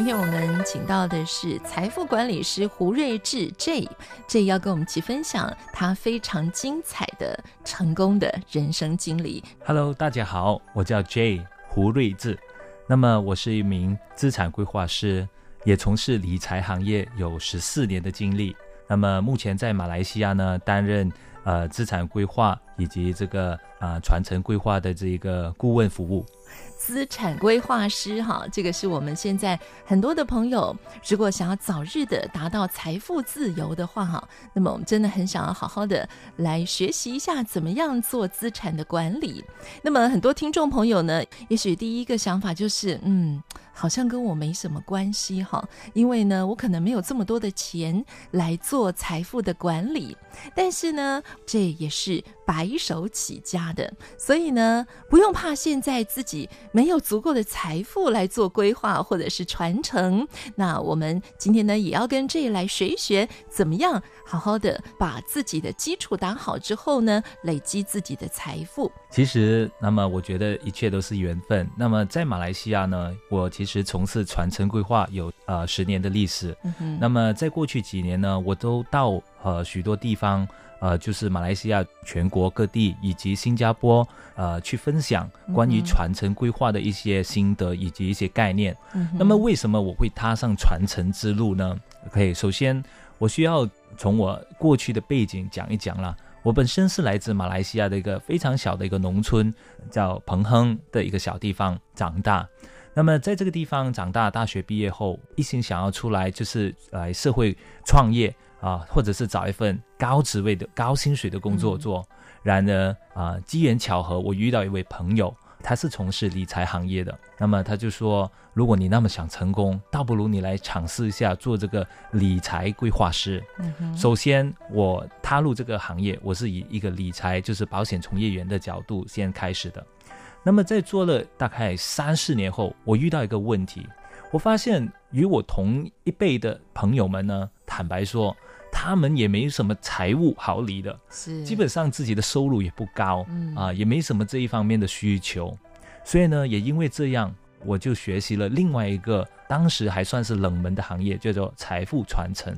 今天我们请到的是财富管理师胡睿智 J，J 要跟我们一起分享他非常精彩的成功的人生经历。Hello，大家好，我叫 J 胡睿智，那么我是一名资产规划师，也从事理财行业有十四年的经历。那么目前在马来西亚呢，担任呃资产规划以及这个啊、传承规划的这一个顾问服务。资产规划师，哈，这个是我们现在很多的朋友，如果想要早日的达到财富自由的话，哈，那么我们真的很想要好好的来学习一下怎么样做资产的管理。那么很多听众朋友呢，也许第一个想法就是，嗯，好像跟我没什么关系，哈，因为呢，我可能没有这么多的钱来做财富的管理。但是呢，这也是白手起家的，所以呢，不用怕现在自己没有足够的财富来做规划或者是传承。那我们今天呢，也要跟这来学一学，怎么样好好的把自己的基础打好之后呢，累积自己的财富。其实，那么我觉得一切都是缘分。那么在马来西亚呢，我其实从事传承规划有呃十年的历史。嗯。那么在过去几年呢，我都到呃许多地方。呃，就是马来西亚全国各地以及新加坡，呃，去分享关于传承规划的一些心得以及一些概念。嗯、那么，为什么我会踏上传承之路呢？OK，首先我需要从我过去的背景讲一讲了。我本身是来自马来西亚的一个非常小的一个农村，叫彭亨的一个小地方长大。那么在这个地方长大，大学毕业后一心想要出来，就是来社会创业。啊，或者是找一份高职位的高薪水的工作做。嗯、然而啊，机缘巧合，我遇到一位朋友，他是从事理财行业的。那么他就说，如果你那么想成功，倒不如你来尝试一下做这个理财规划师。嗯、哼首先，我踏入这个行业，我是以一个理财就是保险从业员的角度先开始的。那么在做了大概三四年后，我遇到一个问题，我发现与我同一辈的朋友们呢，坦白说。他们也没什么财务好理的，是基本上自己的收入也不高，嗯啊，也没什么这一方面的需求，所以呢，也因为这样，我就学习了另外一个当时还算是冷门的行业，叫做财富传承。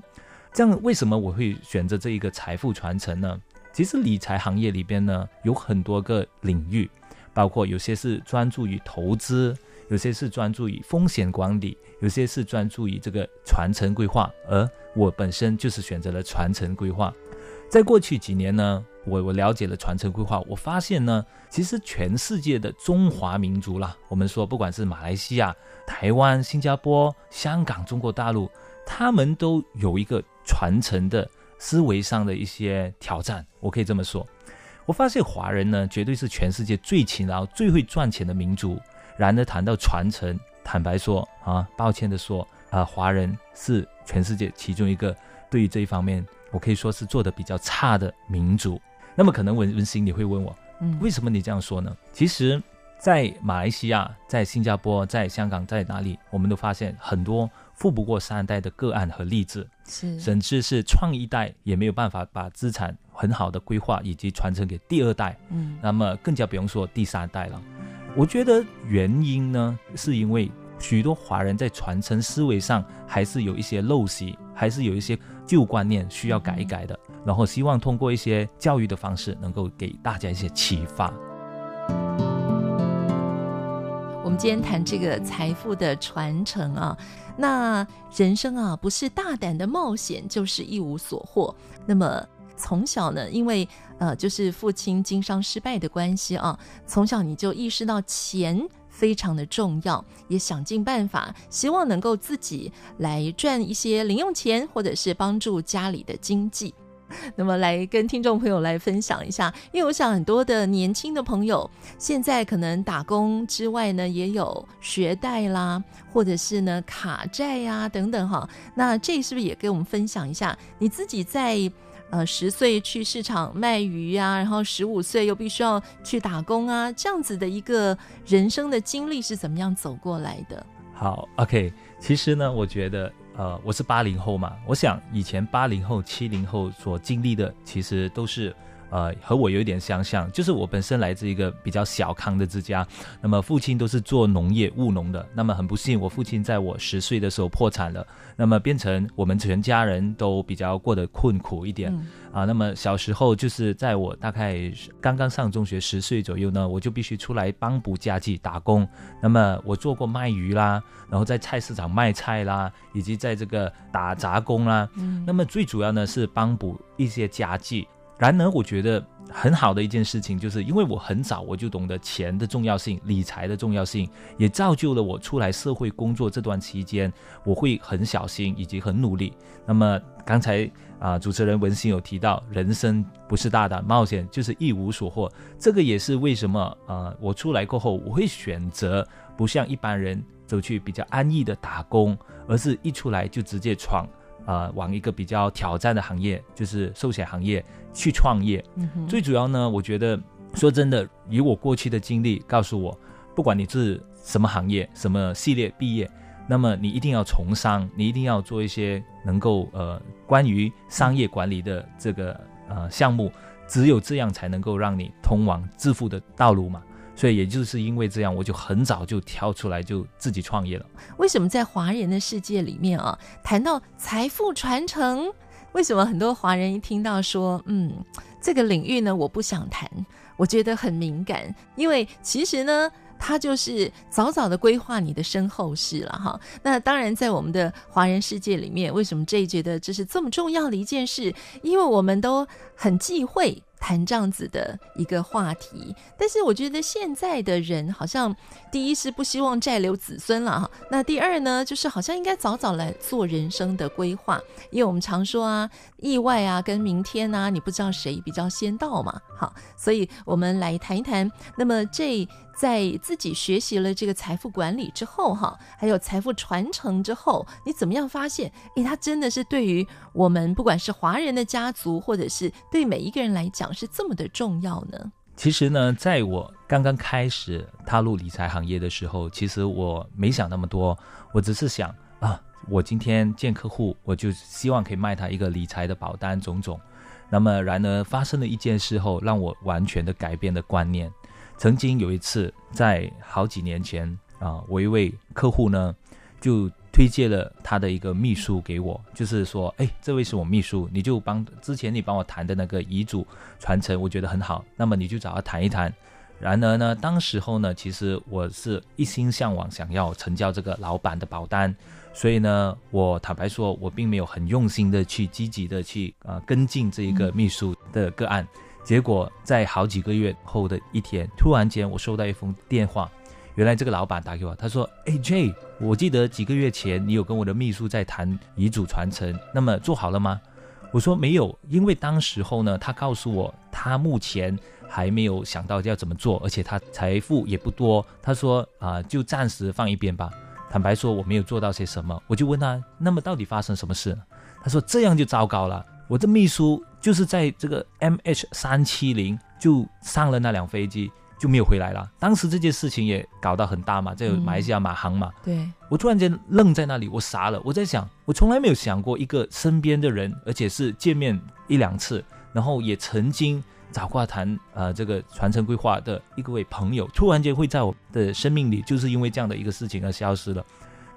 这样为什么我会选择这一个财富传承呢？其实理财行业里边呢，有很多个领域，包括有些是专注于投资。有些是专注于风险管理，有些是专注于这个传承规划，而我本身就是选择了传承规划。在过去几年呢，我我了解了传承规划，我发现呢，其实全世界的中华民族啦，我们说不管是马来西亚、台湾、新加坡、香港、中国大陆，他们都有一个传承的思维上的一些挑战。我可以这么说，我发现华人呢，绝对是全世界最勤劳、最会赚钱的民族。然而谈到传承，坦白说啊，抱歉的说啊，华人是全世界其中一个对于这一方面，我可以说是做的比较差的民族。那么可能文文心你会问我，嗯，为什么你这样说呢？其实，在马来西亚、在新加坡、在香港，在哪里，我们都发现很多富不过三代的个案和例子，是甚至是创一代也没有办法把资产很好的规划以及传承给第二代，嗯，那么更加不用说第三代了。我觉得原因呢，是因为许多华人在传承思维上还是有一些陋习，还是有一些旧观念需要改一改的。然后希望通过一些教育的方式，能够给大家一些启发。我们今天谈这个财富的传承啊，那人生啊，不是大胆的冒险，就是一无所获。那么。从小呢，因为呃，就是父亲经商失败的关系啊，从小你就意识到钱非常的重要，也想尽办法，希望能够自己来赚一些零用钱，或者是帮助家里的经济。那么来跟听众朋友来分享一下，因为我想很多的年轻的朋友现在可能打工之外呢，也有学贷啦，或者是呢卡债呀、等等哈。那这是不是也跟我们分享一下你自己在呃十岁去市场卖鱼呀、然后十五岁又必须要去打工啊，这样子的一个人生的经历是怎么样走过来的？好，OK，其实呢，我觉得。呃，我是八零后嘛，我想以前八零后、七零后所经历的，其实都是。呃，和我有一点相像，就是我本身来自一个比较小康的之家，那么父亲都是做农业务农的，那么很不幸，我父亲在我十岁的时候破产了，那么变成我们全家人都比较过得困苦一点、嗯、啊。那么小时候就是在我大概刚刚上中学十岁左右呢，我就必须出来帮补家计打工。那么我做过卖鱼啦，然后在菜市场卖菜啦，以及在这个打杂工啦。嗯、那么最主要呢是帮补一些家计。然而，我觉得很好的一件事情，就是因为我很早我就懂得钱的重要性、理财的重要性，也造就了我出来社会工作这段期间，我会很小心以及很努力。那么刚才啊、主持人文心有提到，人生不是大胆冒险，就是一无所获。这个也是为什么啊、我出来过后，我会选择不像一般人走去比较安逸的打工，而是一出来就直接闯。呃，往一个比较挑战的行业，就是寿险行业去创业。嗯。最主要呢，我觉得说真的，以我过去的经历告诉我，不管你是什么行业、什么系列毕业，那么你一定要从商，你一定要做一些能够呃关于商业管理的这个呃项目，只有这样才能够让你通往致富的道路嘛。所以也就是因为这样，我就很早就跳出来就自己创业了。为什么在华人的世界里面啊，谈到财富传承，为什么很多华人一听到说，嗯，这个领域呢，我不想谈，我觉得很敏感，因为其实呢，它就是早早的规划你的身后事了哈。那当然，在我们的华人世界里面，为什么这觉得这是这么重要的一件事？因为我们都很忌讳。谈这样子的一个话题，但是我觉得现在的人好像，第一是不希望债留子孙了哈，那第二呢，就是好像应该早早来做人生的规划，因为我们常说啊，意外啊跟明天啊，你不知道谁比较先到嘛，好，所以我们来谈一谈，那么这。在自己学习了这个财富管理之后，哈，还有财富传承之后，你怎么样发现？诶，它真的是对于我们不管是华人的家族，或者是对每一个人来讲，是这么的重要呢？其实呢，在我刚刚开始踏入理财行业的时候，其实我没想那么多，我只是想啊，我今天见客户，我就希望可以卖他一个理财的保单，种种。那么，然而发生了一件事后，让我完全的改变了观念。曾经有一次，在好几年前啊，我一位客户呢，就推荐了他的一个秘书给我，就是说，哎，这位是我秘书，你就帮之前你帮我谈的那个遗嘱传承，我觉得很好，那么你就找他谈一谈。然而呢，当时候呢，其实我是一心向往想要成交这个老板的保单，所以呢，我坦白说，我并没有很用心的去积极的去啊、呃、跟进这一个秘书的个案。结果在好几个月后的一天，突然间我收到一封电话，原来这个老板打给我，他说：“哎，J，我记得几个月前你有跟我的秘书在谈遗嘱传承，那么做好了吗？”我说：“没有，因为当时候呢，他告诉我他目前还没有想到要怎么做，而且他财富也不多。他说啊，就暂时放一边吧。坦白说，我没有做到些什么。我就问他，那么到底发生什么事？他说这样就糟糕了。”我的秘书就是在这个 MH 三七零就上了那辆飞机就没有回来了。当时这件事情也搞到很大嘛，在马来西亚马航嘛。嗯、对，我突然间愣在那里，我傻了。我在想，我从来没有想过一个身边的人，而且是见面一两次，然后也曾经找过谈呃这个传承规划的一个位朋友，突然间会在我的生命里，就是因为这样的一个事情而消失了。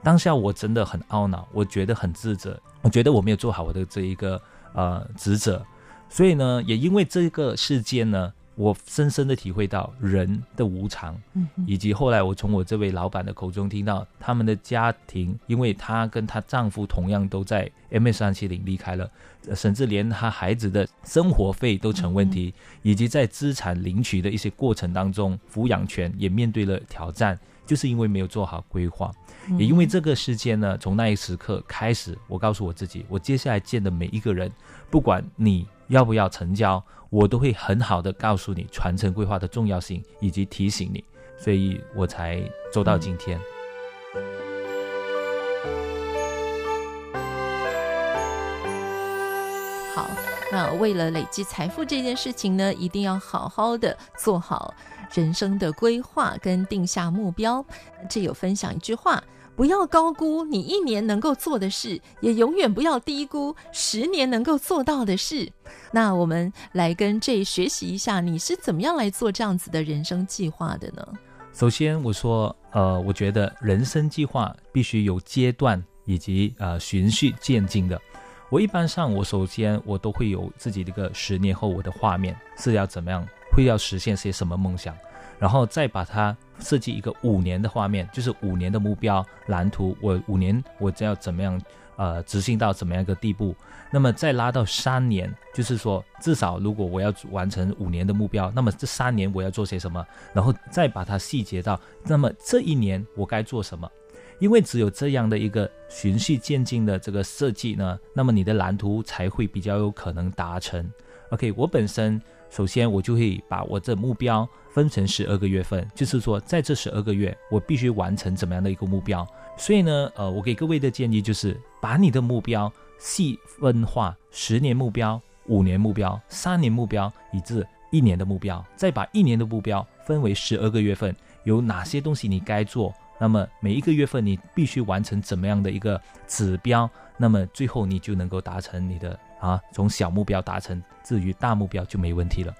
当下我真的很懊恼，我觉得很自责，我觉得我没有做好我的这一个。呃，职责，所以呢，也因为这个事件呢，我深深的体会到人的无常，嗯，以及后来我从我这位老板的口中听到，他们的家庭，因为她跟她丈夫同样都在 M S 三七零离开了，甚至连她孩子的生活费都成问题，以及在资产领取的一些过程当中，抚养权也面对了挑战，就是因为没有做好规划，也因为这个事件呢，从那一时刻开始，我告诉我自己，我接下来见的每一个人，不管你要不要成交，我都会很好的告诉你传承规划的重要性，以及提醒你，所以我才走到今天。好，那为了累积财富这件事情呢，一定要好好的做好。人生的规划跟定下目标，这有分享一句话：不要高估你一年能够做的事，也永远不要低估十年能够做到的事。那我们来跟 J 学习一下，你是怎么样来做这样子的人生计划的呢？首先，我说，呃，我觉得人生计划必须有阶段以及呃循序渐进的。我一般上，我首先我都会有自己的一个十年后我的画面是要怎么样。会要实现些什么梦想，然后再把它设计一个五年的画面，就是五年的目标蓝图。我五年我就要怎么样呃执行到怎么样一个地步？那么再拉到三年，就是说至少如果我要完成五年的目标，那么这三年我要做些什么？然后再把它细节到，那么这一年我该做什么？因为只有这样的一个循序渐进的这个设计呢，那么你的蓝图才会比较有可能达成。OK，我本身。首先，我就会把我的目标分成十二个月份，就是说，在这十二个月，我必须完成怎么样的一个目标。所以呢，呃，我给各位的建议就是，把你的目标细分化：十年目标、五年目标、三年目标，以至一年的目标。再把一年的目标分为十二个月份，有哪些东西你该做？那么每一个月份你必须完成怎么样的一个指标？那么最后你就能够达成你的啊，从小目标达成。至于大目标就没问题了。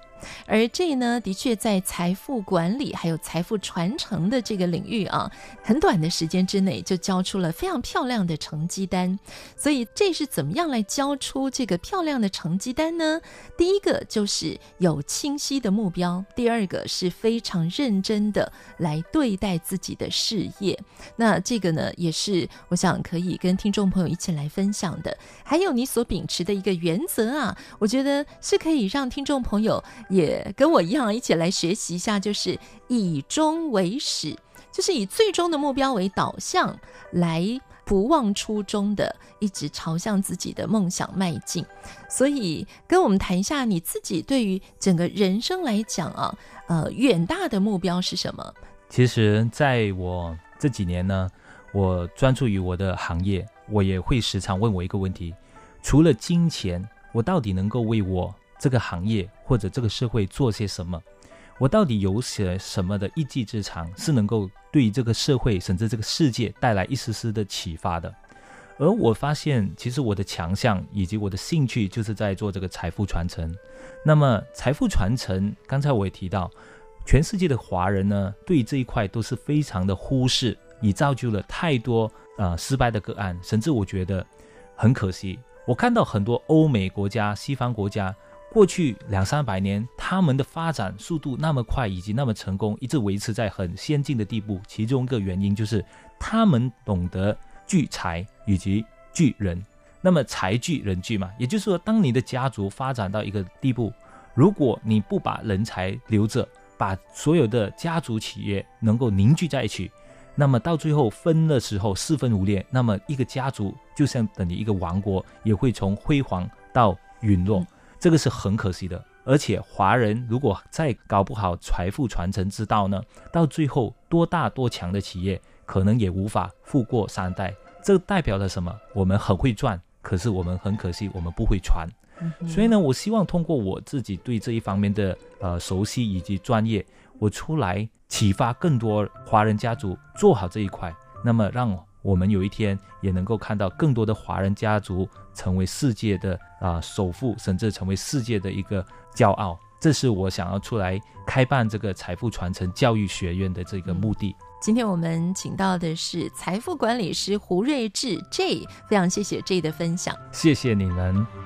而这呢，的确在财富管理还有财富传承的这个领域啊，很短的时间之内就交出了非常漂亮的成绩单。所以这是怎么样来交出这个漂亮的成绩单呢？第一个就是有清晰的目标，第二个是非常认真的来对待自己的事业。那这个呢，也是我想可以跟听众朋友一起来分享的。还有你所秉持的一个原则啊，我觉得是可以让听众朋友。也跟我一样，一起来学习一下，就是以终为始，就是以最终的目标为导向，来不忘初衷的，一直朝向自己的梦想迈进。所以，跟我们谈一下你自己对于整个人生来讲啊，呃，远大的目标是什么？其实，在我这几年呢，我专注于我的行业，我也会时常问我一个问题：除了金钱，我到底能够为我这个行业或者这个社会做些什么？我到底有些什么的一技之长，是能够对这个社会甚至这个世界带来一丝丝的启发的？而我发现，其实我的强项以及我的兴趣，就是在做这个财富传承。那么，财富传承，刚才我也提到，全世界的华人呢，对这一块都是非常的忽视，已造就了太多啊、呃、失败的个案，甚至我觉得很可惜。我看到很多欧美国家、西方国家。过去两三百年，他们的发展速度那么快，以及那么成功，一直维持在很先进的地步。其中一个原因就是他们懂得聚财以及聚人。那么财聚人聚嘛，也就是说，当你的家族发展到一个地步，如果你不把人才留着，把所有的家族企业能够凝聚在一起，那么到最后分的时候四分五裂，那么一个家族就像等于一个王国，也会从辉煌到陨落。这个是很可惜的，而且华人如果再搞不好财富传承之道呢，到最后多大多强的企业可能也无法富过三代。这代表了什么？我们很会赚，可是我们很可惜，我们不会传。嗯、所以呢，我希望通过我自己对这一方面的呃熟悉以及专业，我出来启发更多华人家族做好这一块，那么让。我们有一天也能够看到更多的华人家族成为世界的啊、呃、首富，甚至成为世界的一个骄傲。这是我想要出来开办这个财富传承教育学院的这个目的。今天我们请到的是财富管理师胡睿智 J，非常谢谢 J 的分享，谢谢你们。